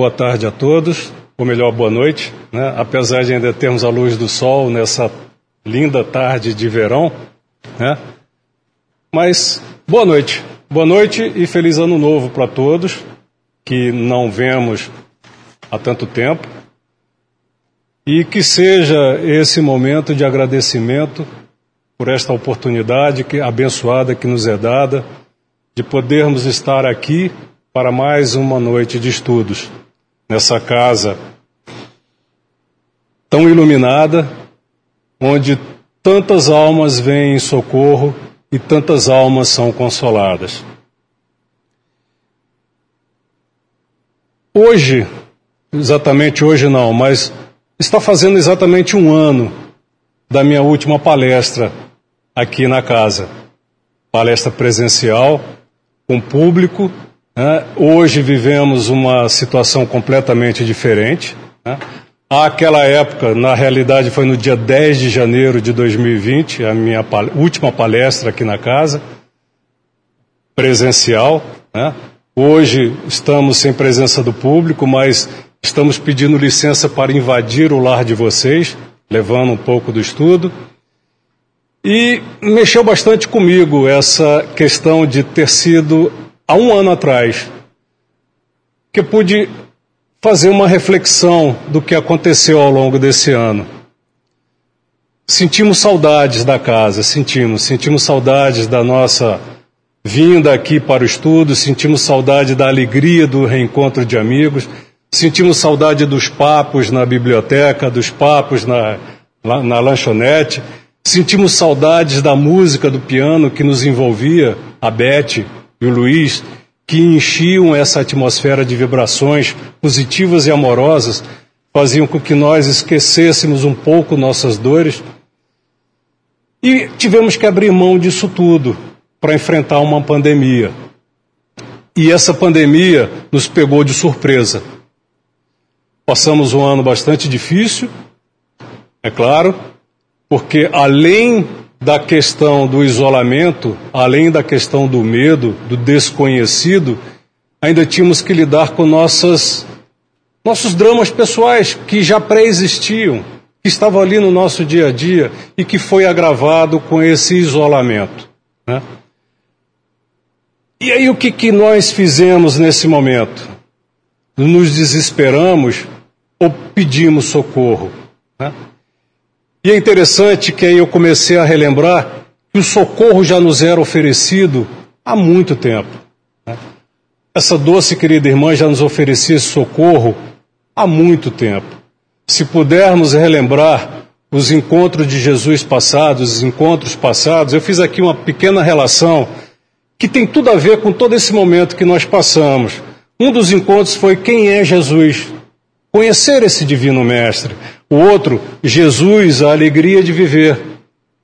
boa tarde a todos, ou melhor, boa noite, né? apesar de ainda termos a luz do sol nessa linda tarde de verão, né? Mas boa noite, boa noite e feliz ano novo para todos que não vemos há tanto tempo. E que seja esse momento de agradecimento por esta oportunidade que, abençoada que nos é dada de podermos estar aqui para mais uma noite de estudos nessa casa tão iluminada, onde tantas almas vêm em socorro e tantas almas são consoladas. Hoje, exatamente hoje não, mas está fazendo exatamente um ano da minha última palestra aqui na casa. Palestra presencial, com público. Né? Hoje vivemos uma situação completamente diferente. Né? Aquela época, na realidade, foi no dia 10 de janeiro de 2020, a minha pal última palestra aqui na casa, presencial. Né? Hoje estamos sem presença do público, mas estamos pedindo licença para invadir o lar de vocês, levando um pouco do estudo. E mexeu bastante comigo essa questão de ter sido há um ano atrás que eu pude fazer uma reflexão do que aconteceu ao longo desse ano. Sentimos saudades da casa, sentimos, sentimos saudades da nossa vinda aqui para o estudo, sentimos saudade da alegria do reencontro de amigos, sentimos saudade dos papos na biblioteca, dos papos na, na lanchonete, Sentimos saudades da música do piano que nos envolvia, a Beth e o Luiz, que enchiam essa atmosfera de vibrações positivas e amorosas, faziam com que nós esquecêssemos um pouco nossas dores. E tivemos que abrir mão disso tudo para enfrentar uma pandemia. E essa pandemia nos pegou de surpresa. Passamos um ano bastante difícil, é claro, porque além da questão do isolamento, além da questão do medo, do desconhecido, ainda tínhamos que lidar com nossas, nossos dramas pessoais que já pré-existiam, que estavam ali no nosso dia a dia e que foi agravado com esse isolamento. Né? E aí o que, que nós fizemos nesse momento? Nos desesperamos ou pedimos socorro? Né? E é interessante que aí eu comecei a relembrar que o socorro já nos era oferecido há muito tempo. Né? Essa doce querida irmã já nos oferecia esse socorro há muito tempo. Se pudermos relembrar os encontros de Jesus passados, os encontros passados, eu fiz aqui uma pequena relação que tem tudo a ver com todo esse momento que nós passamos. Um dos encontros foi quem é Jesus, conhecer esse divino mestre. O outro, Jesus, a alegria de viver.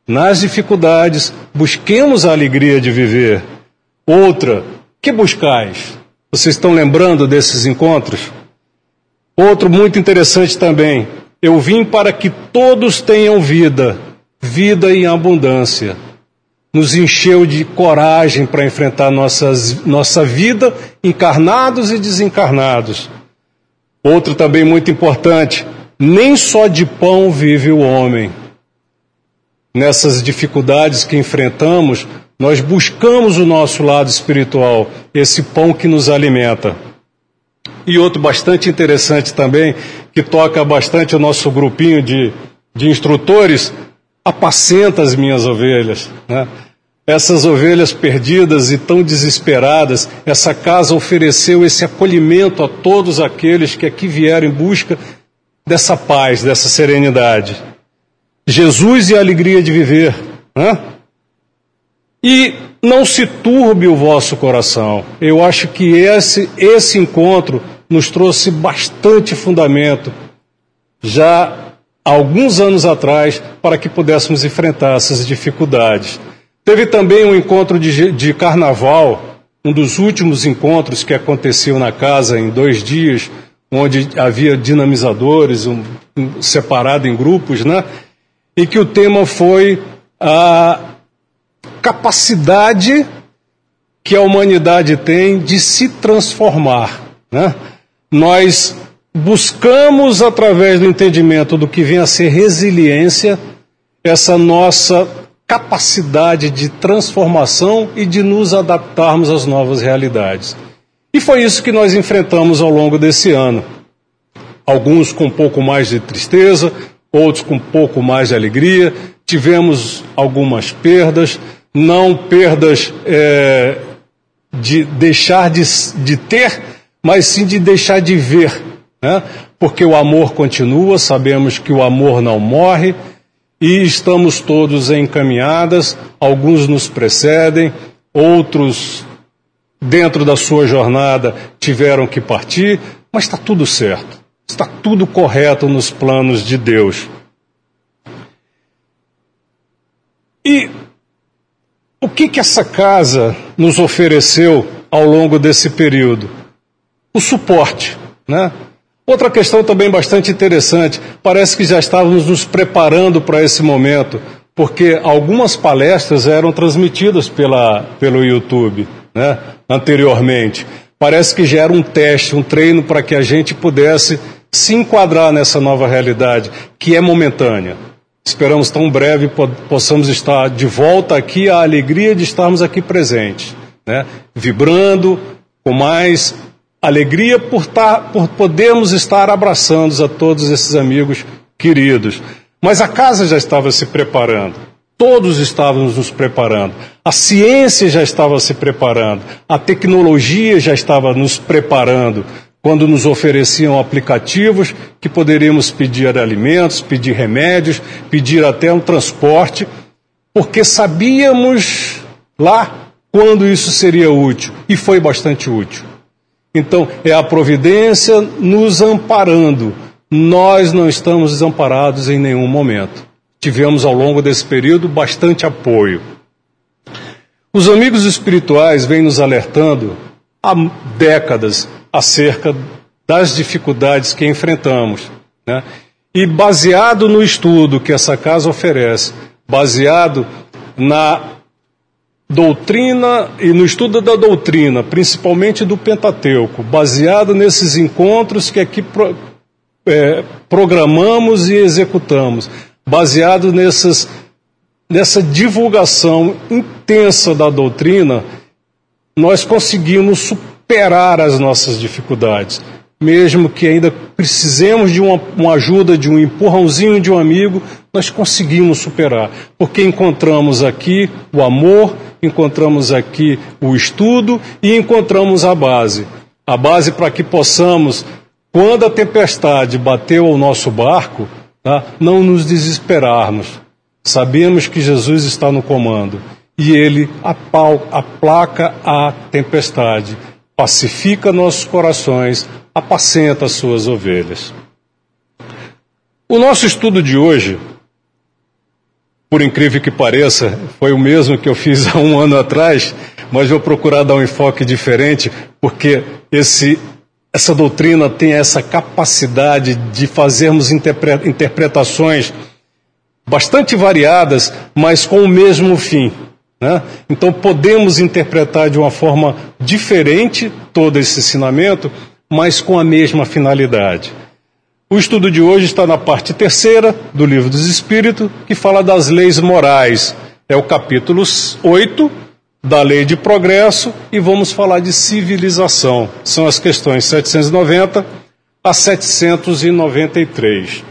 Nas dificuldades, busquemos a alegria de viver. Outra, que buscais? Vocês estão lembrando desses encontros? Outro muito interessante também. Eu vim para que todos tenham vida, vida em abundância. Nos encheu de coragem para enfrentar nossas, nossa vida, encarnados e desencarnados. Outro também muito importante nem só de pão vive o homem. Nessas dificuldades que enfrentamos, nós buscamos o nosso lado espiritual, esse pão que nos alimenta. E outro bastante interessante também, que toca bastante o nosso grupinho de, de instrutores, apacenta as minhas ovelhas. Né? Essas ovelhas perdidas e tão desesperadas, essa casa ofereceu esse acolhimento a todos aqueles que aqui vieram em busca dessa paz, dessa serenidade. Jesus e a alegria de viver. Né? E não se turbe o vosso coração. Eu acho que esse, esse encontro nos trouxe bastante fundamento, já alguns anos atrás, para que pudéssemos enfrentar essas dificuldades. Teve também um encontro de, de carnaval, um dos últimos encontros que aconteceu na casa em dois dias, onde havia dinamizadores, um, um, separado em grupos, né? E que o tema foi a capacidade que a humanidade tem de se transformar, né? nós buscamos, através do entendimento do que vem a ser resiliência, essa nossa capacidade de transformação e de nos adaptarmos às novas realidades. E foi isso que nós enfrentamos ao longo desse ano. Alguns com um pouco mais de tristeza, outros com um pouco mais de alegria. Tivemos algumas perdas, não perdas é, de deixar de, de ter, mas sim de deixar de ver. Né? Porque o amor continua, sabemos que o amor não morre e estamos todos encaminhadas, alguns nos precedem, outros, dentro da sua jornada, tiveram que partir, mas está tudo certo, está tudo correto nos planos de Deus. E o que, que essa casa nos ofereceu ao longo desse período? O suporte, né? Outra questão também bastante interessante, parece que já estávamos nos preparando para esse momento, porque algumas palestras eram transmitidas pela, pelo YouTube né, anteriormente. Parece que já era um teste, um treino para que a gente pudesse se enquadrar nessa nova realidade, que é momentânea. Esperamos tão breve possamos estar de volta aqui, a alegria de estarmos aqui presentes, né, vibrando com mais alegria por, estar, por podermos estar abraçando a todos esses amigos queridos. Mas a casa já estava se preparando, todos estávamos nos preparando, a ciência já estava se preparando, a tecnologia já estava nos preparando, quando nos ofereciam aplicativos que poderíamos pedir alimentos, pedir remédios, pedir até um transporte, porque sabíamos lá quando isso seria útil, e foi bastante útil. Então, é a providência nos amparando. Nós não estamos desamparados em nenhum momento. Tivemos ao longo desse período bastante apoio. Os amigos espirituais vêm nos alertando há décadas acerca das dificuldades que enfrentamos. Né? E baseado no estudo que essa casa oferece, baseado na doutrina e no estudo da doutrina, principalmente do Pentateuco, baseado nesses encontros que aqui pro, é, programamos e executamos, baseado nessas, nessa divulgação intensa da doutrina, nós conseguimos superar as nossas dificuldades mesmo que ainda precisemos de uma, uma, ajuda, de um empurrãozinho de um amigo, nós conseguimos superar, porque encontramos aqui o amor, encontramos aqui o estudo e encontramos a base. A base para que possamos, quando a tempestade bateu ao nosso barco, tá, não nos desesperarmos. Sabemos que Jesus está no comando e ele aplaca a tempestade, pacifica nossos corações, apacenta as suas ovelhas. O nosso estudo de hoje, por incrível que pareça, foi o mesmo que eu fiz há um ano atrás, mas vou procurar dar um enfoque diferente, porque esse, essa doutrina tem essa capacidade de fazermos interpretações bastante variadas, mas com o mesmo fim. Né? Então podemos interpretar de uma forma diferente todo esse ensinamento, mas com a mesma finalidade. O estudo de hoje está na parte terceira do Livro dos Espíritos, que fala das leis morais. É o capítulo 8 da Lei de Progresso e vamos falar de civilização. São as questões 790 a 793.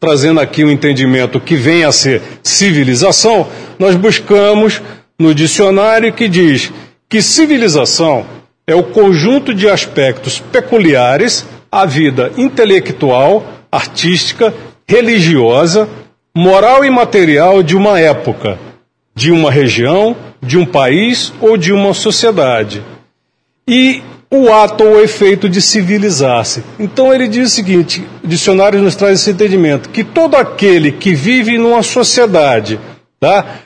Trazendo aqui o um entendimento que vem a ser civilização, nós buscamos no dicionário que diz que civilização é o conjunto de aspectos peculiares à vida intelectual, artística, religiosa, moral e material de uma época, de uma região, de um país ou de uma sociedade. E o ato ou efeito de civilizar-se. Então ele diz o seguinte: o dicionário nos traz esse entendimento, que todo aquele que vive numa sociedade, tá?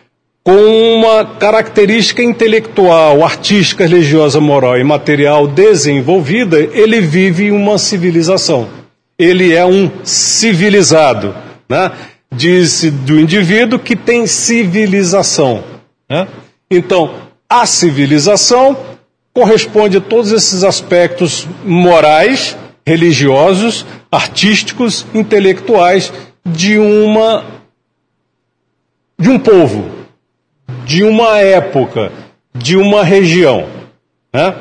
com uma característica intelectual, artística, religiosa, moral e material desenvolvida, ele vive uma civilização. Ele é um civilizado. Né? Diz do indivíduo que tem civilização. Né? Então, a civilização corresponde a todos esses aspectos morais, religiosos, artísticos, intelectuais de uma de um povo, de uma época, de uma região. Né?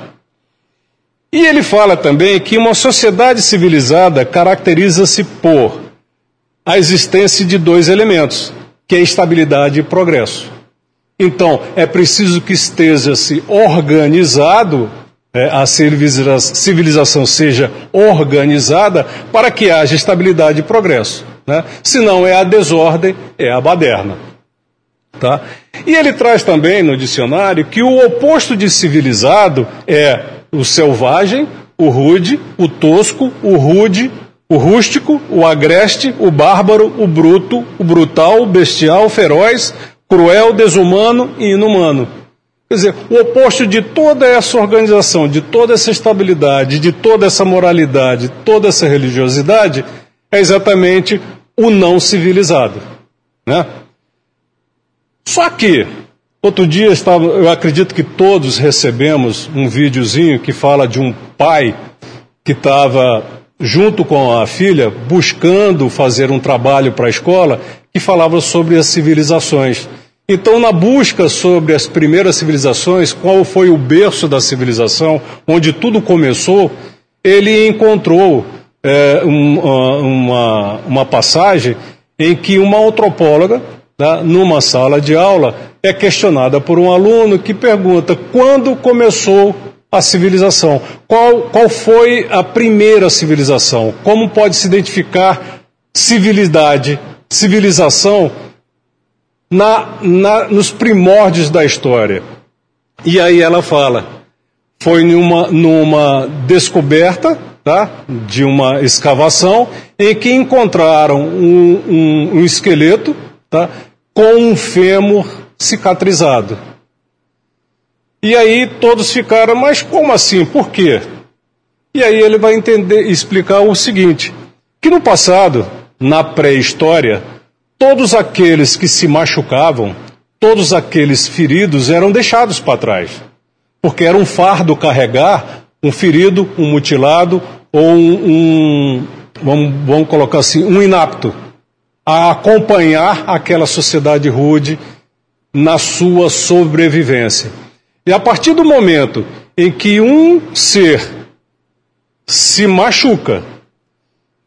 E ele fala também que uma sociedade civilizada caracteriza-se por a existência de dois elementos, que é estabilidade e progresso. Então, é preciso que esteja-se organizado, é, a civilização seja organizada para que haja estabilidade e progresso. Né? Senão é a desordem, é a baderna. Tá? E ele traz também no dicionário que o oposto de civilizado é o selvagem, o rude, o tosco, o rude, o rústico, o agreste, o bárbaro, o bruto, o brutal, o bestial, o feroz, cruel, desumano e inumano. Quer dizer, o oposto de toda essa organização, de toda essa estabilidade, de toda essa moralidade, toda essa religiosidade, é exatamente o não civilizado. Né? Só que, outro dia estava, eu acredito que todos recebemos um videozinho que fala de um pai que estava junto com a filha buscando fazer um trabalho para a escola que falava sobre as civilizações. Então, na busca sobre as primeiras civilizações, qual foi o berço da civilização, onde tudo começou, ele encontrou é, um, uma, uma passagem em que uma antropóloga, tá, numa sala de aula, é questionada por um aluno que pergunta quando começou a civilização, qual, qual foi a primeira civilização, como pode se identificar civilidade, civilização na, na, nos primórdios da história. E aí ela fala, foi numa, numa descoberta tá, de uma escavação em que encontraram um, um, um esqueleto tá, com um fêmur cicatrizado. E aí todos ficaram, mas como assim? Por quê? E aí ele vai entender, explicar o seguinte: que no passado, na pré-história, todos aqueles que se machucavam, todos aqueles feridos eram deixados para trás. Porque era um fardo carregar um ferido, um mutilado ou um, um vamos, vamos colocar assim, um inapto a acompanhar aquela sociedade rude na sua sobrevivência. E a partir do momento em que um ser se machuca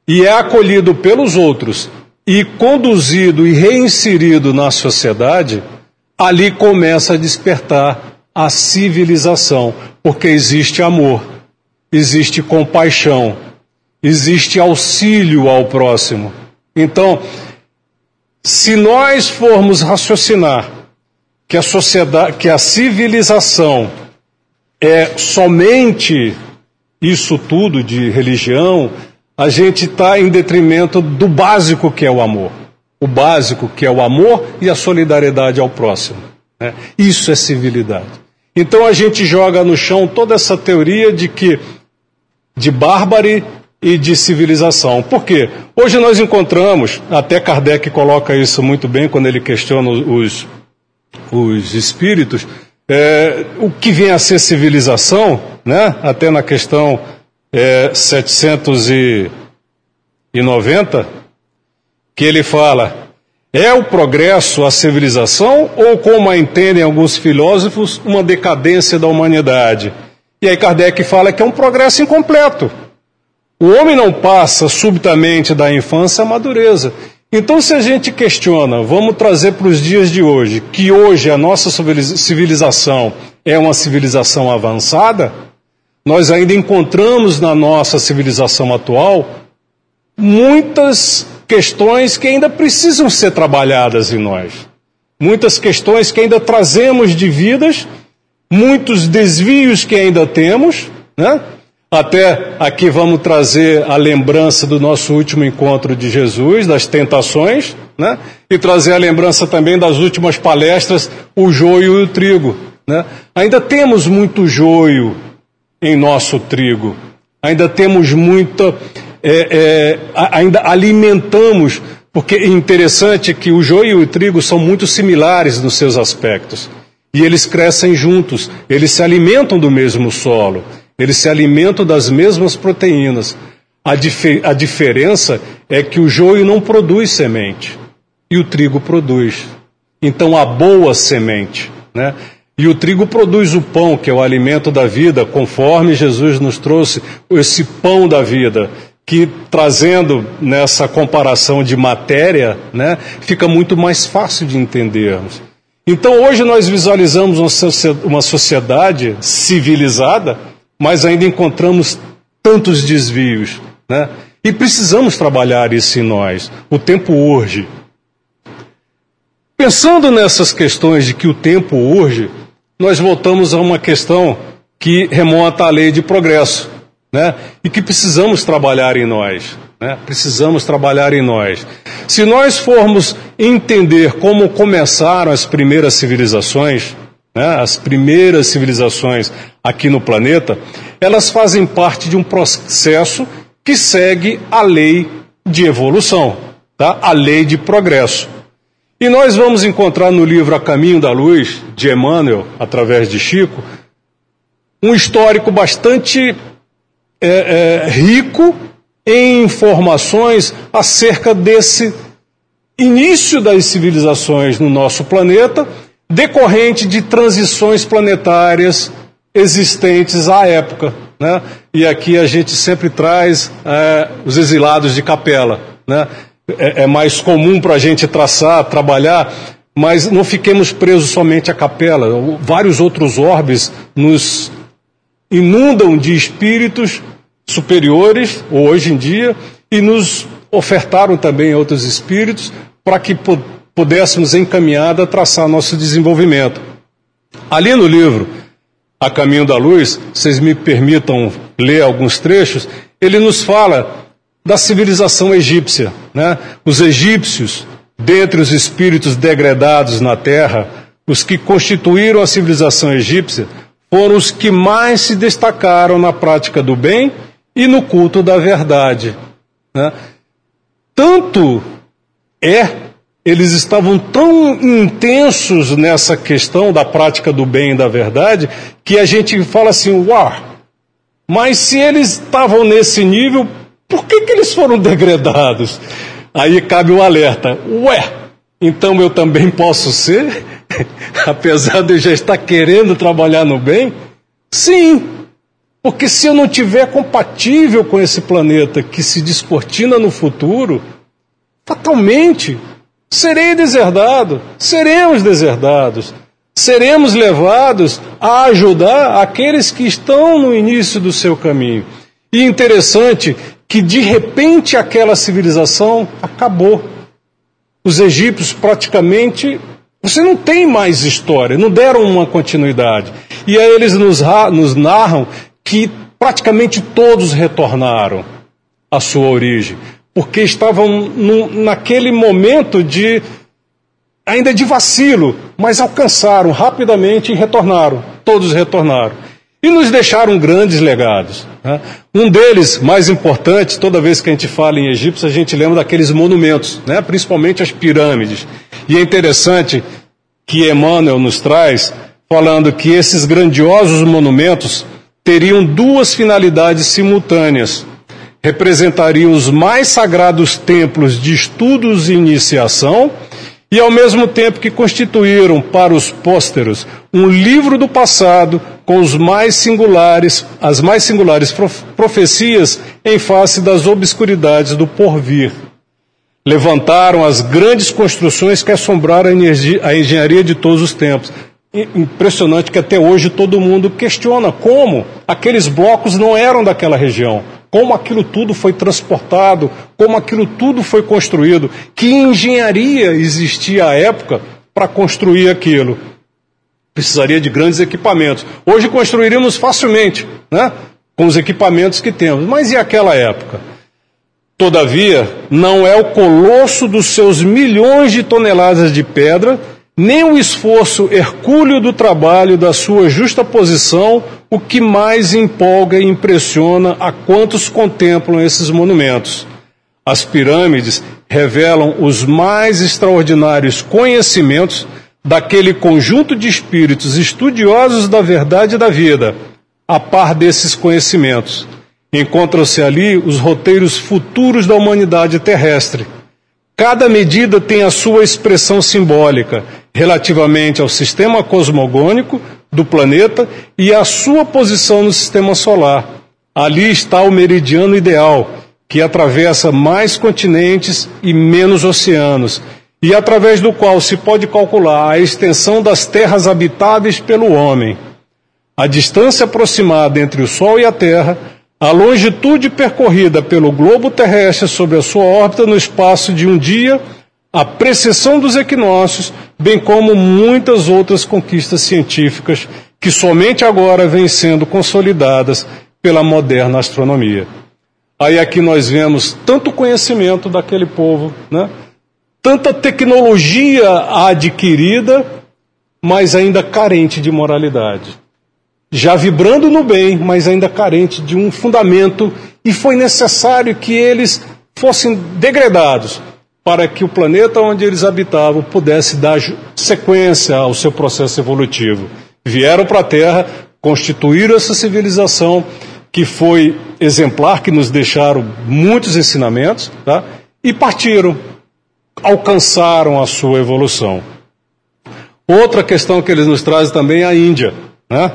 e é acolhido pelos outros e conduzido e reinserido na sociedade, ali começa a despertar a civilização, porque existe amor, existe compaixão, existe auxílio ao próximo. Então, se nós formos raciocinar que a sociedade, que a civilização é somente isso tudo de religião, a gente está em detrimento do básico que é o amor. O básico que é o amor e a solidariedade ao próximo. Né? Isso é civilidade. Então a gente joga no chão toda essa teoria de que de bárbare e de civilização. Por quê? Hoje nós encontramos, até Kardec coloca isso muito bem quando ele questiona os, os espíritos, é, o que vem a ser civilização, né? até na questão é, 790, que ele fala: é o progresso a civilização ou, como a entendem alguns filósofos, uma decadência da humanidade? E aí Kardec fala que é um progresso incompleto. O homem não passa subitamente da infância à madureza. Então, se a gente questiona, vamos trazer para os dias de hoje, que hoje a nossa civilização é uma civilização avançada, nós ainda encontramos na nossa civilização atual muitas questões que ainda precisam ser trabalhadas em nós. Muitas questões que ainda trazemos de vidas, muitos desvios que ainda temos, né? Até aqui vamos trazer a lembrança do nosso último encontro de Jesus, das tentações, né? E trazer a lembrança também das últimas palestras, o joio e o trigo, né? Ainda temos muito joio em nosso trigo, ainda temos muita, é, é, ainda alimentamos, porque é interessante que o joio e o trigo são muito similares nos seus aspectos. E eles crescem juntos, eles se alimentam do mesmo solo, eles se alimentam das mesmas proteínas. A, a diferença é que o joio não produz semente e o trigo produz. Então a boa semente, né? E o trigo produz o pão, que é o alimento da vida, conforme Jesus nos trouxe esse pão da vida, que trazendo nessa comparação de matéria, né, fica muito mais fácil de entendermos. Então hoje nós visualizamos uma sociedade civilizada, mas ainda encontramos tantos desvios, né? E precisamos trabalhar isso em nós. O tempo urge. Pensando nessas questões de que o tempo urge, nós voltamos a uma questão que remonta à lei de progresso, né? E que precisamos trabalhar em nós, né? Precisamos trabalhar em nós. Se nós formos entender como começaram as primeiras civilizações, né? As primeiras civilizações aqui no planeta, elas fazem parte de um processo que segue a lei de evolução, tá? A lei de progresso. E nós vamos encontrar no livro A Caminho da Luz, de Emmanuel, através de Chico, um histórico bastante é, é, rico em informações acerca desse início das civilizações no nosso planeta, decorrente de transições planetárias existentes à época. Né? E aqui a gente sempre traz é, os exilados de capela. Né? É, é mais comum para a gente traçar, trabalhar, mas não fiquemos presos somente à capela. Vários outros orbes nos inundam de espíritos superiores, hoje em dia, e nos ofertaram também outros espíritos para que pudéssemos encaminhar a traçar nosso desenvolvimento. Ali no livro A Caminho da Luz, vocês me permitam ler alguns trechos, ele nos fala da civilização egípcia. Né? Os egípcios, dentre os espíritos degradados na terra, os que constituíram a civilização egípcia, foram os que mais se destacaram na prática do bem e no culto da verdade. Né? Tanto é, eles estavam tão intensos nessa questão da prática do bem e da verdade, que a gente fala assim: uau, mas se eles estavam nesse nível, por que, que eles foram degradados? Aí cabe o alerta: ué, então eu também posso ser? Apesar de eu já estar querendo trabalhar no bem? Sim, porque se eu não tiver compatível com esse planeta que se descortina no futuro, fatalmente serei deserdado, seremos deserdados, seremos levados a ajudar aqueles que estão no início do seu caminho. E interessante que de repente aquela civilização acabou. Os egípcios praticamente. Você não tem mais história, não deram uma continuidade. E aí eles nos, nos narram que praticamente todos retornaram à sua origem, porque estavam no, naquele momento de ainda de vacilo, mas alcançaram rapidamente e retornaram. Todos retornaram e nos deixaram grandes legados. Né? Um deles, mais importante, toda vez que a gente fala em Egito, a gente lembra daqueles monumentos, né? principalmente as pirâmides. E é interessante que Emmanuel nos traz, falando que esses grandiosos monumentos teriam duas finalidades simultâneas. Representariam os mais sagrados templos de estudos e iniciação, e ao mesmo tempo que constituíram para os pósteros um livro do passado com os mais singulares, as mais singulares profecias em face das obscuridades do porvir. Levantaram as grandes construções que assombraram a, energia, a engenharia de todos os tempos. Impressionante que até hoje todo mundo questiona como aqueles blocos não eram daquela região, como aquilo tudo foi transportado, como aquilo tudo foi construído, que engenharia existia à época para construir aquilo precisaria de grandes equipamentos. Hoje construiríamos facilmente, né? Com os equipamentos que temos. Mas e aquela época? Todavia, não é o colosso dos seus milhões de toneladas de pedra, nem o esforço hercúleo do trabalho da sua justa posição o que mais empolga e impressiona a quantos contemplam esses monumentos. As pirâmides revelam os mais extraordinários conhecimentos daquele conjunto de espíritos estudiosos da verdade da vida, a par desses conhecimentos. Encontram-se ali os roteiros futuros da humanidade terrestre. Cada medida tem a sua expressão simbólica relativamente ao sistema cosmogônico do planeta e à sua posição no sistema solar. Ali está o meridiano ideal, que atravessa mais continentes e menos oceanos, e através do qual se pode calcular a extensão das terras habitáveis pelo homem. A distância aproximada entre o Sol e a Terra, a longitude percorrida pelo globo terrestre sobre a sua órbita no espaço de um dia, a precessão dos equinócios, bem como muitas outras conquistas científicas que somente agora vêm sendo consolidadas pela moderna astronomia. Aí aqui nós vemos tanto conhecimento daquele povo, né? tanta tecnologia adquirida, mas ainda carente de moralidade. Já vibrando no bem, mas ainda carente de um fundamento, e foi necessário que eles fossem degradados para que o planeta onde eles habitavam pudesse dar sequência ao seu processo evolutivo. Vieram para a Terra, constituíram essa civilização que foi exemplar, que nos deixaram muitos ensinamentos, tá? e partiram, alcançaram a sua evolução. Outra questão que eles nos trazem também é a Índia. Né?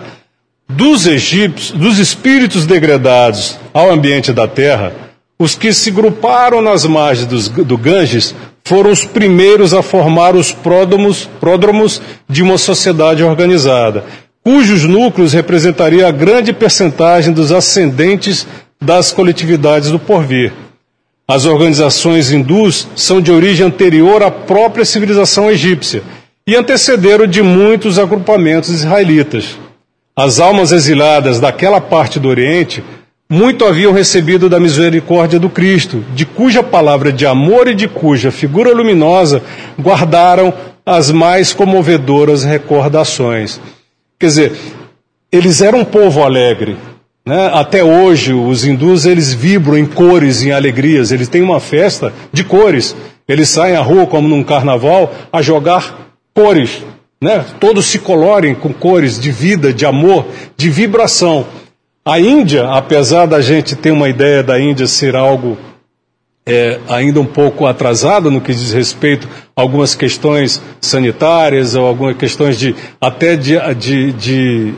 Dos egípcios, dos espíritos degradados ao ambiente da terra, os que se gruparam nas margens dos, do Ganges foram os primeiros a formar os pródromos, pródromos de uma sociedade organizada, cujos núcleos representariam a grande percentagem dos ascendentes das coletividades do porvir. As organizações hindus são de origem anterior à própria civilização egípcia e antecederam de muitos agrupamentos israelitas. As almas exiladas daquela parte do Oriente muito haviam recebido da misericórdia do Cristo, de cuja palavra de amor e de cuja figura luminosa guardaram as mais comovedoras recordações. Quer dizer, eles eram um povo alegre. Né? Até hoje, os hindus eles vibram em cores, em alegrias. Eles têm uma festa de cores. Eles saem à rua, como num carnaval, a jogar cores. Né? Todos se colorem com cores de vida, de amor, de vibração. A Índia, apesar da gente ter uma ideia da Índia ser algo é, ainda um pouco atrasado no que diz respeito a algumas questões sanitárias ou algumas questões de até de, de, de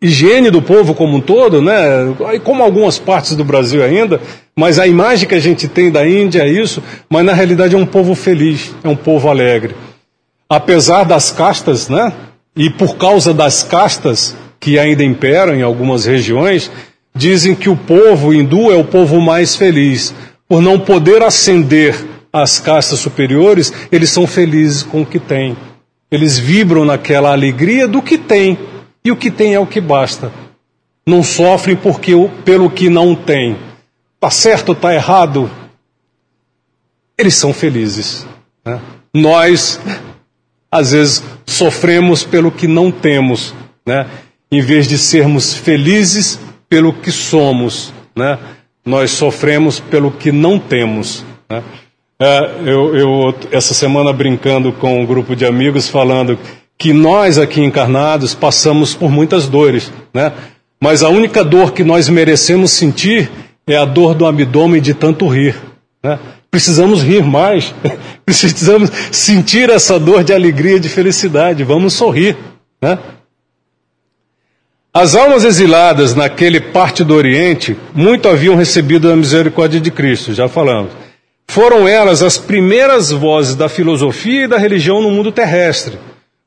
higiene do povo como um todo, né? Como algumas partes do Brasil ainda, mas a imagem que a gente tem da Índia é isso, mas na realidade é um povo feliz, é um povo alegre. Apesar das castas, né? E por causa das castas que ainda imperam em algumas regiões, dizem que o povo hindu é o povo mais feliz por não poder ascender às castas superiores, eles são felizes com o que têm. Eles vibram naquela alegria do que têm. E o que tem é o que basta. Não sofrem porque pelo que não têm. Está certo ou está errado? Eles são felizes. Né? Nós, às vezes, sofremos pelo que não temos, né? Em vez de sermos felizes pelo que somos. Né? nós sofremos pelo que não temos. Né? É, eu, eu, essa semana, brincando com um grupo de amigos, falando que nós aqui encarnados passamos por muitas dores, né? mas a única dor que nós merecemos sentir é a dor do abdômen de tanto rir. Né? Precisamos rir mais, precisamos sentir essa dor de alegria, de felicidade, vamos sorrir. Né? As almas exiladas naquele parte do Oriente muito haviam recebido a misericórdia de Cristo, já falamos. Foram elas as primeiras vozes da filosofia e da religião no mundo terrestre,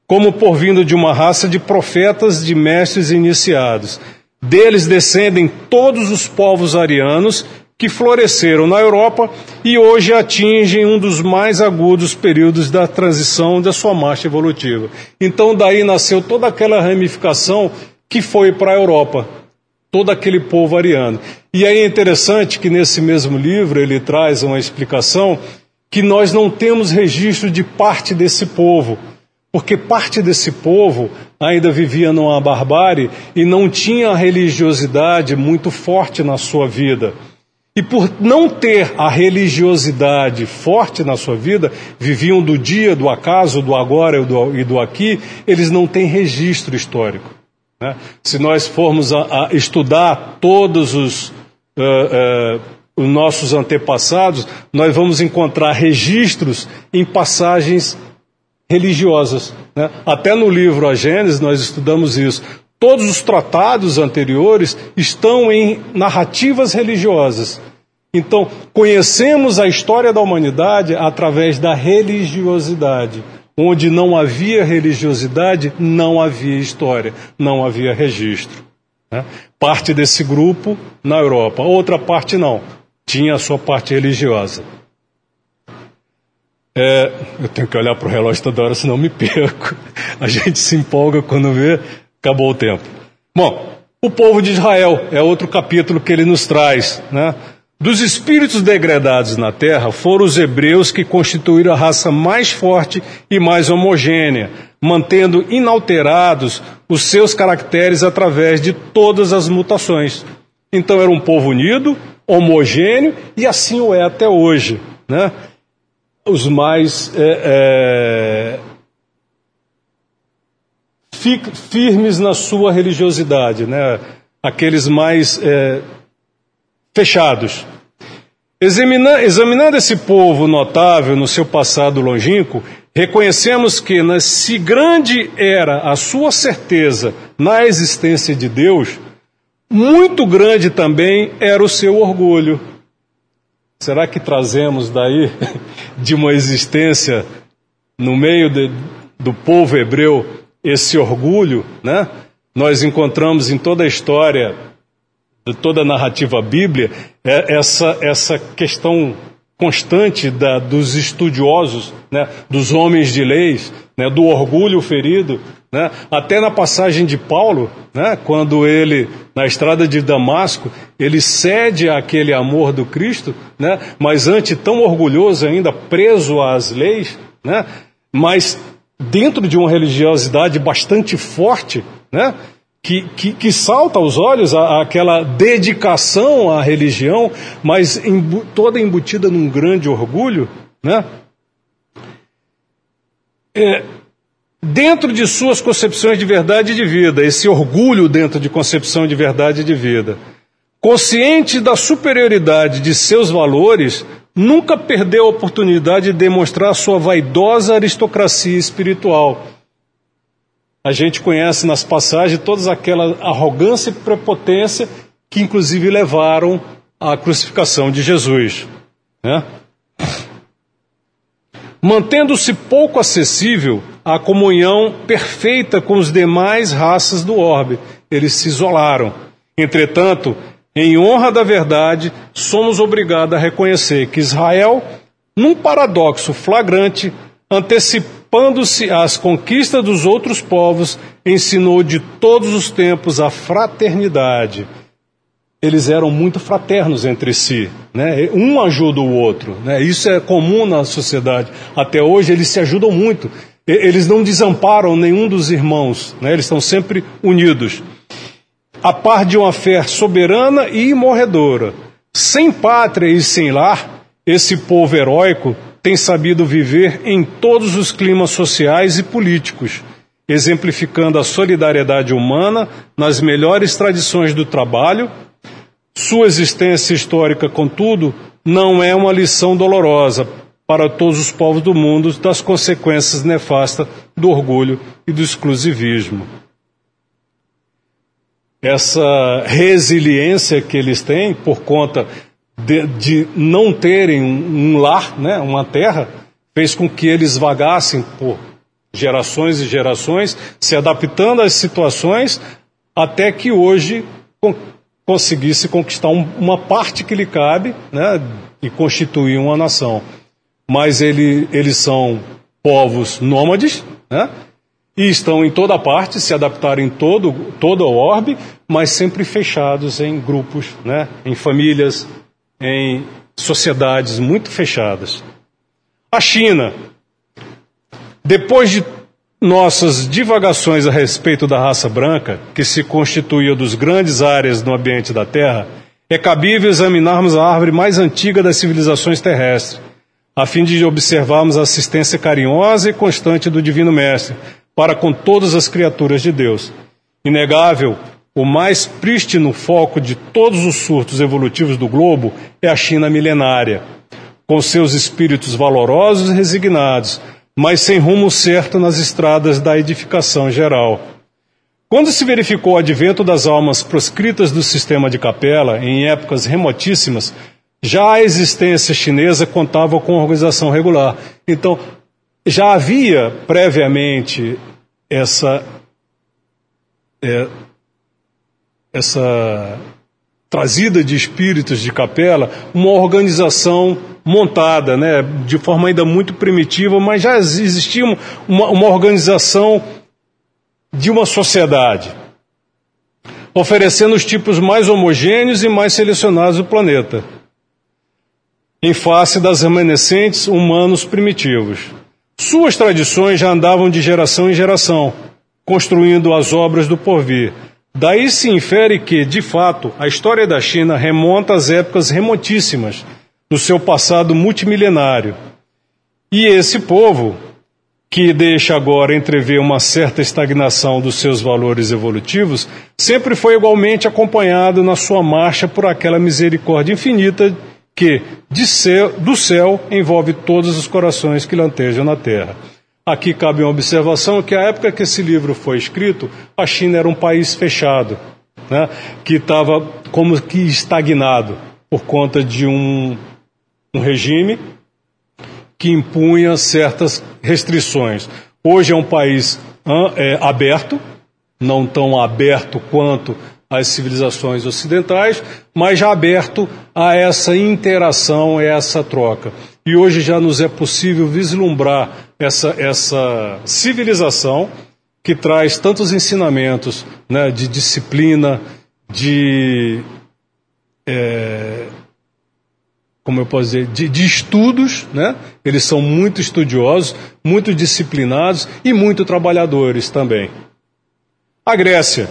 como por vindo de uma raça de profetas, de mestres iniciados. Deles descendem todos os povos arianos que floresceram na Europa e hoje atingem um dos mais agudos períodos da transição da sua marcha evolutiva. Então daí nasceu toda aquela ramificação que foi para a Europa, todo aquele povo ariano. E aí é interessante que nesse mesmo livro ele traz uma explicação que nós não temos registro de parte desse povo, porque parte desse povo ainda vivia numa barbárie e não tinha a religiosidade muito forte na sua vida. E por não ter a religiosidade forte na sua vida, viviam do dia, do acaso, do agora e do, e do aqui, eles não têm registro histórico. Né? Se nós formos a, a estudar todos os, uh, uh, os nossos antepassados, nós vamos encontrar registros em passagens religiosas. Né? Até no livro A Gênesis nós estudamos isso. Todos os tratados anteriores estão em narrativas religiosas. Então, conhecemos a história da humanidade através da religiosidade. Onde não havia religiosidade, não havia história, não havia registro. Né? Parte desse grupo na Europa, outra parte não, tinha a sua parte religiosa. É, eu tenho que olhar para o relógio toda hora, senão me perco. A gente se empolga quando vê Acabou o tempo. Bom, o povo de Israel é outro capítulo que ele nos traz, né? Dos espíritos degradados na terra, foram os hebreus que constituíram a raça mais forte e mais homogênea, mantendo inalterados os seus caracteres através de todas as mutações. Então era um povo unido, homogêneo, e assim o é até hoje. Né? Os mais é, é, firmes na sua religiosidade, né? aqueles mais é, fechados. Examina, examinando esse povo notável no seu passado longínquo, reconhecemos que, se grande era a sua certeza na existência de Deus, muito grande também era o seu orgulho. Será que trazemos daí de uma existência no meio de, do povo hebreu esse orgulho, né? Nós encontramos em toda a história, de toda a narrativa bíblia, é essa, essa questão constante da, dos estudiosos, né? dos homens de leis, né? do orgulho ferido. Né? Até na passagem de Paulo, né? quando ele, na estrada de Damasco, ele cede àquele amor do Cristo, né? mas antes tão orgulhoso ainda, preso às leis, né? mas dentro de uma religiosidade bastante forte? Que, que, que salta aos olhos a, aquela dedicação à religião, mas toda embutida num grande orgulho, né? É, dentro de suas concepções de verdade e de vida, esse orgulho dentro de concepção de verdade e de vida, consciente da superioridade de seus valores, nunca perdeu a oportunidade de demonstrar sua vaidosa aristocracia espiritual. A gente conhece nas passagens todas aquela arrogância e prepotência que inclusive levaram à crucificação de Jesus. Né? Mantendo-se pouco acessível à comunhão perfeita com os demais raças do orbe, eles se isolaram. Entretanto, em honra da verdade, somos obrigados a reconhecer que Israel, num paradoxo flagrante, antecipando-se às conquistas dos outros povos, ensinou de todos os tempos a fraternidade. Eles eram muito fraternos entre si, né? um ajuda o outro. Né? Isso é comum na sociedade. Até hoje eles se ajudam muito. Eles não desamparam nenhum dos irmãos, né? eles estão sempre unidos a par de uma fé soberana e imorredora. Sem pátria e sem lar, esse povo heróico tem sabido viver em todos os climas sociais e políticos, exemplificando a solidariedade humana nas melhores tradições do trabalho. Sua existência histórica, contudo, não é uma lição dolorosa para todos os povos do mundo das consequências nefastas do orgulho e do exclusivismo essa resiliência que eles têm por conta de, de não terem um, um lar, né, uma terra, fez com que eles vagassem por gerações e gerações, se adaptando às situações, até que hoje con conseguisse conquistar um, uma parte que lhe cabe né, e constituir uma nação. Mas ele, eles são povos nômades, né, e estão em toda parte, se adaptaram em todo, todo o orbe, mas sempre fechados em grupos, né? em famílias, em sociedades muito fechadas. A China, depois de nossas divagações a respeito da raça branca, que se constituía dos grandes áreas no ambiente da Terra, é cabível examinarmos a árvore mais antiga das civilizações terrestres, a fim de observarmos a assistência carinhosa e constante do Divino Mestre para com todas as criaturas de Deus. Inegável, o mais prístino foco de todos os surtos evolutivos do globo é a China milenária, com seus espíritos valorosos e resignados, mas sem rumo certo nas estradas da edificação geral. Quando se verificou o advento das almas proscritas do sistema de capela, em épocas remotíssimas, já a existência chinesa contava com organização regular. Então, já havia previamente essa, é, essa trazida de espíritos de capela, uma organização montada, né, de forma ainda muito primitiva, mas já existia uma, uma organização de uma sociedade, oferecendo os tipos mais homogêneos e mais selecionados do planeta, em face das remanescentes humanos primitivos. Suas tradições já andavam de geração em geração, construindo as obras do porvir. Daí se infere que, de fato, a história da China remonta às épocas remotíssimas do seu passado multimilenário. E esse povo, que deixa agora entrever uma certa estagnação dos seus valores evolutivos, sempre foi igualmente acompanhado na sua marcha por aquela misericórdia infinita que céu, do céu envolve todos os corações que lantejam na terra. Aqui cabe uma observação que a época que esse livro foi escrito, a China era um país fechado, né, que estava como que estagnado por conta de um, um regime que impunha certas restrições. Hoje é um país é, aberto, não tão aberto quanto às civilizações ocidentais, mas já aberto a essa interação, a essa troca. E hoje já nos é possível vislumbrar essa, essa civilização que traz tantos ensinamentos né, de disciplina, de. É, como eu posso dizer, de, de, estudos, né? Eles são muito estudiosos, muito disciplinados e muito trabalhadores também. A Grécia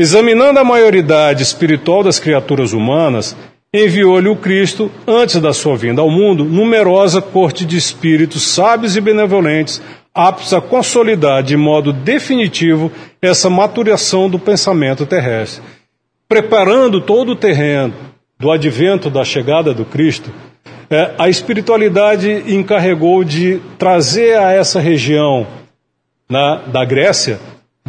Examinando a maioridade espiritual das criaturas humanas, enviou-lhe o Cristo, antes da sua vinda ao mundo, numerosa corte de espíritos sábios e benevolentes, aptos a consolidar de modo definitivo essa maturação do pensamento terrestre. Preparando todo o terreno do advento da chegada do Cristo, é, a espiritualidade encarregou de trazer a essa região na, da Grécia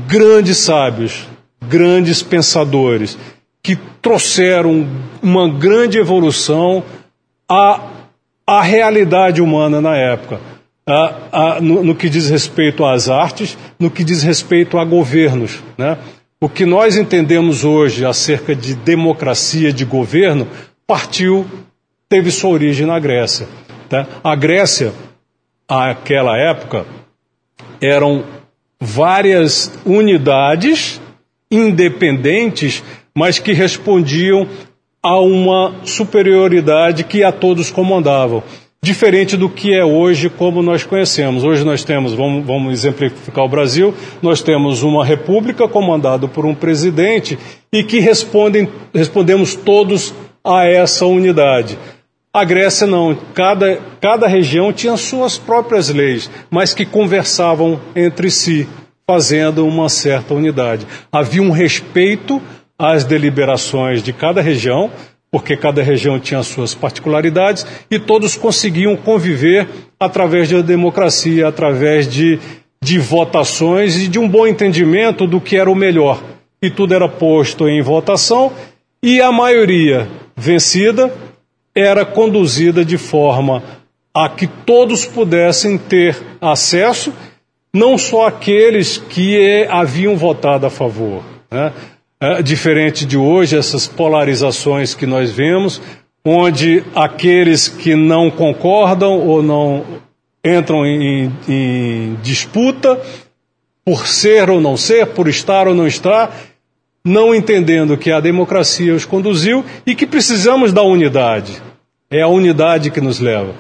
grandes sábios, grandes pensadores que trouxeram uma grande evolução à, à realidade humana na época, no, no, que diz respeito às artes, no que diz respeito a governos. Né? O que nós entendemos hoje acerca de democracia, de governo, partiu, teve sua origem na Grécia. Tá? A Grécia, àquela época, eram várias unidades independentes, mas que respondiam a uma superioridade que a todos comandavam. Diferente do que é hoje, como nós conhecemos. Hoje nós temos, vamos, vamos exemplificar o Brasil, nós temos uma república comandada por um presidente e que respondem, respondemos todos a essa unidade. A Grécia não, cada, cada região tinha suas próprias leis, mas que conversavam entre si fazendo uma certa unidade. Havia um respeito às deliberações de cada região, porque cada região tinha suas particularidades e todos conseguiam conviver através da democracia, através de, de votações e de um bom entendimento do que era o melhor. E tudo era posto em votação e a maioria vencida era conduzida de forma a que todos pudessem ter acesso não só aqueles que é, haviam votado a favor. Né? É, diferente de hoje, essas polarizações que nós vemos, onde aqueles que não concordam ou não entram em, em disputa por ser ou não ser, por estar ou não estar, não entendendo que a democracia os conduziu e que precisamos da unidade. É a unidade que nos leva.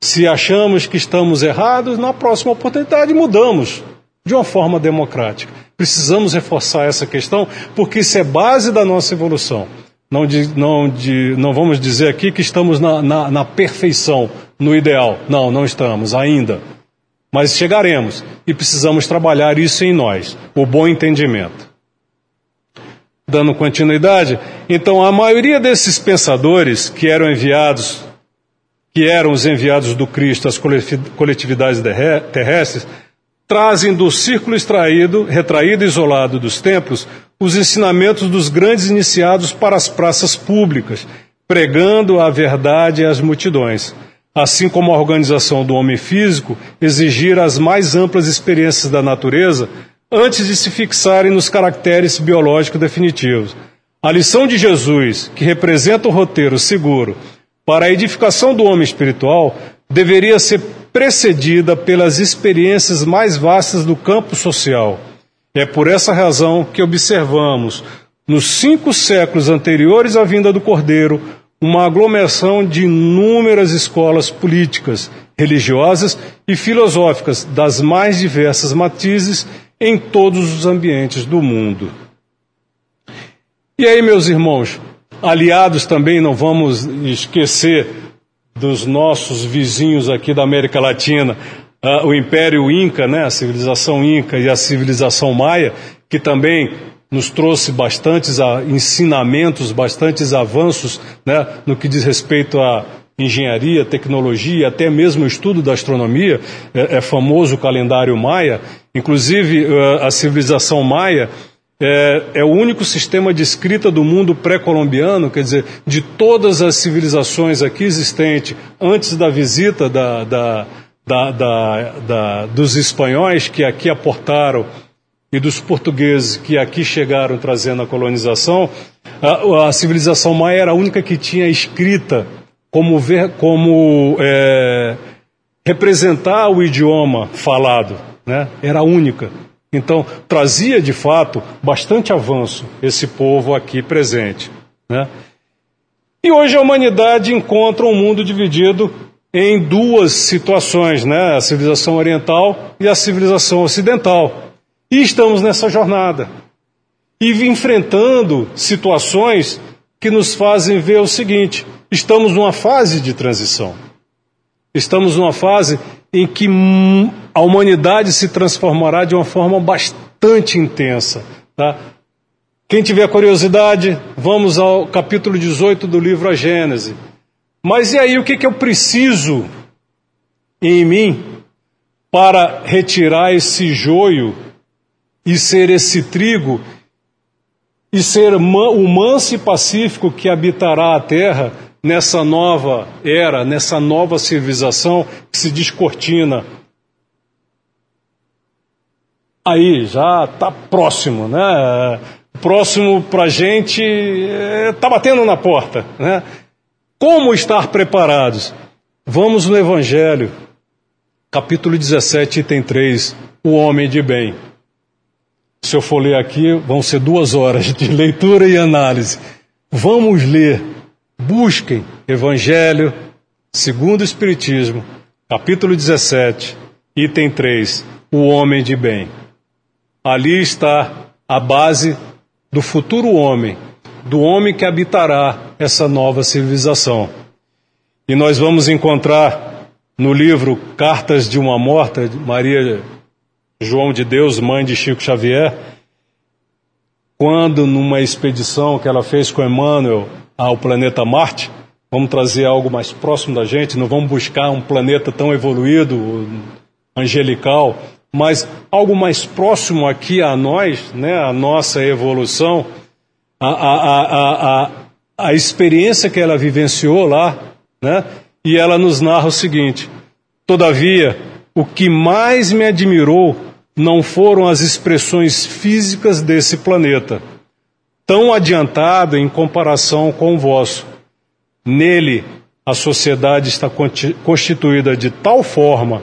Se achamos que estamos errados, na próxima oportunidade mudamos de uma forma democrática. Precisamos reforçar essa questão porque isso é base da nossa evolução. Não, de, não, de, não vamos dizer aqui que estamos na, na, na perfeição, no ideal. Não, não estamos ainda. Mas chegaremos e precisamos trabalhar isso em nós, o bom entendimento. Dando continuidade, então a maioria desses pensadores que eram enviados, que eram os enviados do Cristo às coletividades terrestres, trazem do círculo extraído, retraído e isolado dos templos, os ensinamentos dos grandes iniciados para as praças públicas, pregando a verdade às multidões assim como a organização do homem físico, exigir as mais amplas experiências da natureza antes de se fixarem nos caracteres biológicos definitivos. A lição de Jesus, que representa o roteiro seguro para a edificação do homem espiritual, deveria ser precedida pelas experiências mais vastas do campo social. É por essa razão que observamos, nos cinco séculos anteriores à vinda do Cordeiro, uma aglomeração de inúmeras escolas políticas, religiosas e filosóficas das mais diversas matizes em todos os ambientes do mundo. E aí, meus irmãos, aliados também, não vamos esquecer dos nossos vizinhos aqui da América Latina, uh, o Império Inca, né, a civilização Inca e a civilização Maia, que também nos trouxe bastantes ensinamentos, bastantes avanços né, no que diz respeito à engenharia, tecnologia, até mesmo o estudo da astronomia. É, é famoso o calendário maia. Inclusive, é, a civilização maia é, é, o único sistema de escrita do mundo pré-colombiano, quer dizer, de todas as civilizações aqui existentes, antes da visita da, da, da, dos espanhóis que aqui aportaram e dos portugueses que aqui chegaram trazendo a colonização, a, a civilização maia era a única que tinha escrita como, ver, como é, representar o idioma falado, né? era a única. Então, trazia de fato bastante avanço esse povo aqui presente. Né? E hoje a humanidade encontra um mundo dividido em duas situações, né? a civilização oriental e a civilização ocidental. E estamos nessa jornada. E enfrentando situações que nos fazem ver o seguinte: estamos numa fase de transição. Estamos numa fase em que a humanidade se transformará de uma forma bastante intensa. Tá? Quem tiver curiosidade, vamos ao capítulo 18 do livro A Gênese. Mas e aí, o que, que eu preciso em mim para retirar esse joio e ser esse trigo e ser o manso e pacífico que habitará a terra nessa nova era, nessa nova civilização que se descortina. Aí já está próximo, né? Próximo para a gente, está é, batendo na porta, né? Como estar preparados? Vamos no Evangelho, capítulo 17, item 3, o homem de bem. Se eu for ler aqui, vão ser duas horas de leitura e análise. Vamos ler, busquem Evangelho segundo o Espiritismo, capítulo 17, item 3, o homem de bem. Ali está a base do futuro homem, do homem que habitará essa nova civilização. E nós vamos encontrar no livro Cartas de uma Morta, de Maria João de Deus, mãe de Chico Xavier, quando numa expedição que ela fez com Emmanuel ao planeta Marte, vamos trazer algo mais próximo da gente, não vamos buscar um planeta tão evoluído, angelical, mas algo mais próximo aqui a nós, né, a nossa evolução, a, a, a, a, a experiência que ela vivenciou lá, né, e ela nos narra o seguinte: Todavia, o que mais me admirou não foram as expressões físicas desse planeta, tão adiantado em comparação com o vosso. Nele, a sociedade está constituída de tal forma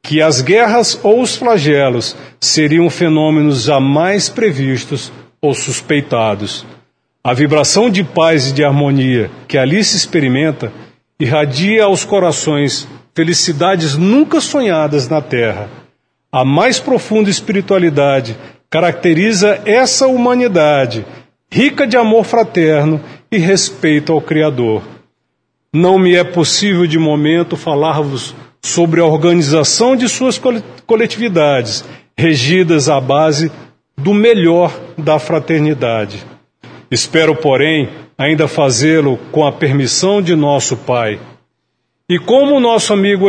que as guerras ou os flagelos seriam fenômenos jamais previstos ou suspeitados. A vibração de paz e de harmonia que ali se experimenta irradia aos corações felicidades nunca sonhadas na terra a mais profunda espiritualidade caracteriza essa humanidade rica de amor fraterno e respeito ao Criador. Não me é possível de momento falar-vos sobre a organização de suas coletividades, regidas à base do melhor da fraternidade. Espero, porém, ainda fazê-lo com a permissão de nosso Pai. E como o nosso amigo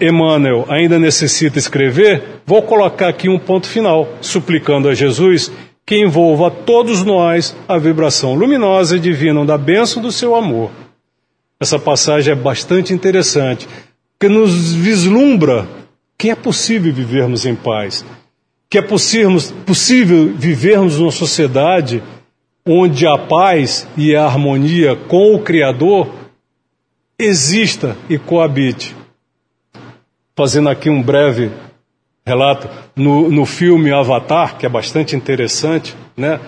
Emmanuel ainda necessita escrever, vou colocar aqui um ponto final, suplicando a Jesus que envolva a todos nós a vibração luminosa e divina da bênção do seu amor. Essa passagem é bastante interessante, que nos vislumbra que é possível vivermos em paz, que é possível vivermos numa sociedade onde a paz e a harmonia com o Criador exista e coabite. Fazendo aqui um breve relato, no, no filme Avatar, que é bastante interessante, né?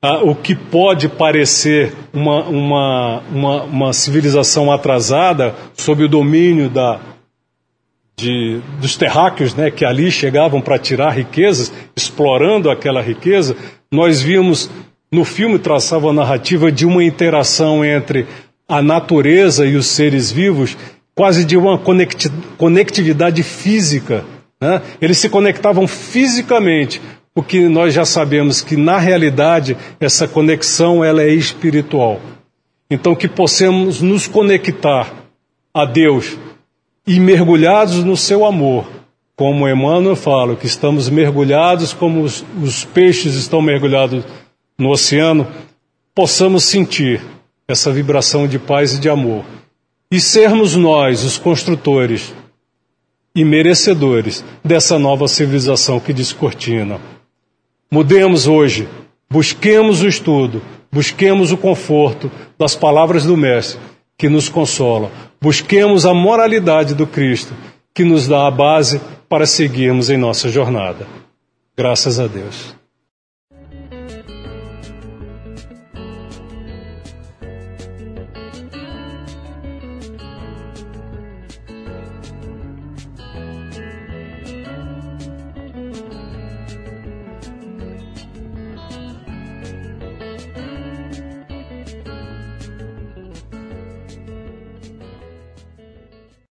Ah, o que pode parecer uma, uma, uma, uma, civilização atrasada sob o domínio da, de, dos terráqueos né, que ali chegavam para tirar riquezas, explorando aquela riqueza, nós vimos no filme traçava a narrativa de uma interação entre a natureza e os seres vivos, quase de uma conectividade física. Né? Eles se conectavam fisicamente, porque nós já sabemos que na realidade essa conexão ela é espiritual. Então que possamos nos conectar a Deus e mergulhados no seu amor, como Emmanuel fala, que estamos mergulhados como os, os peixes estão mergulhados no oceano, possamos sentir essa vibração de paz e de amor e sermos nós os construtores e merecedores dessa nova civilização que descortina. Mudemos hoje, busquemos o estudo, busquemos o conforto das palavras do Mestre que nos consola, busquemos a moralidade do Cristo que nos dá a base para seguirmos em nossa jornada. Graças a Deus.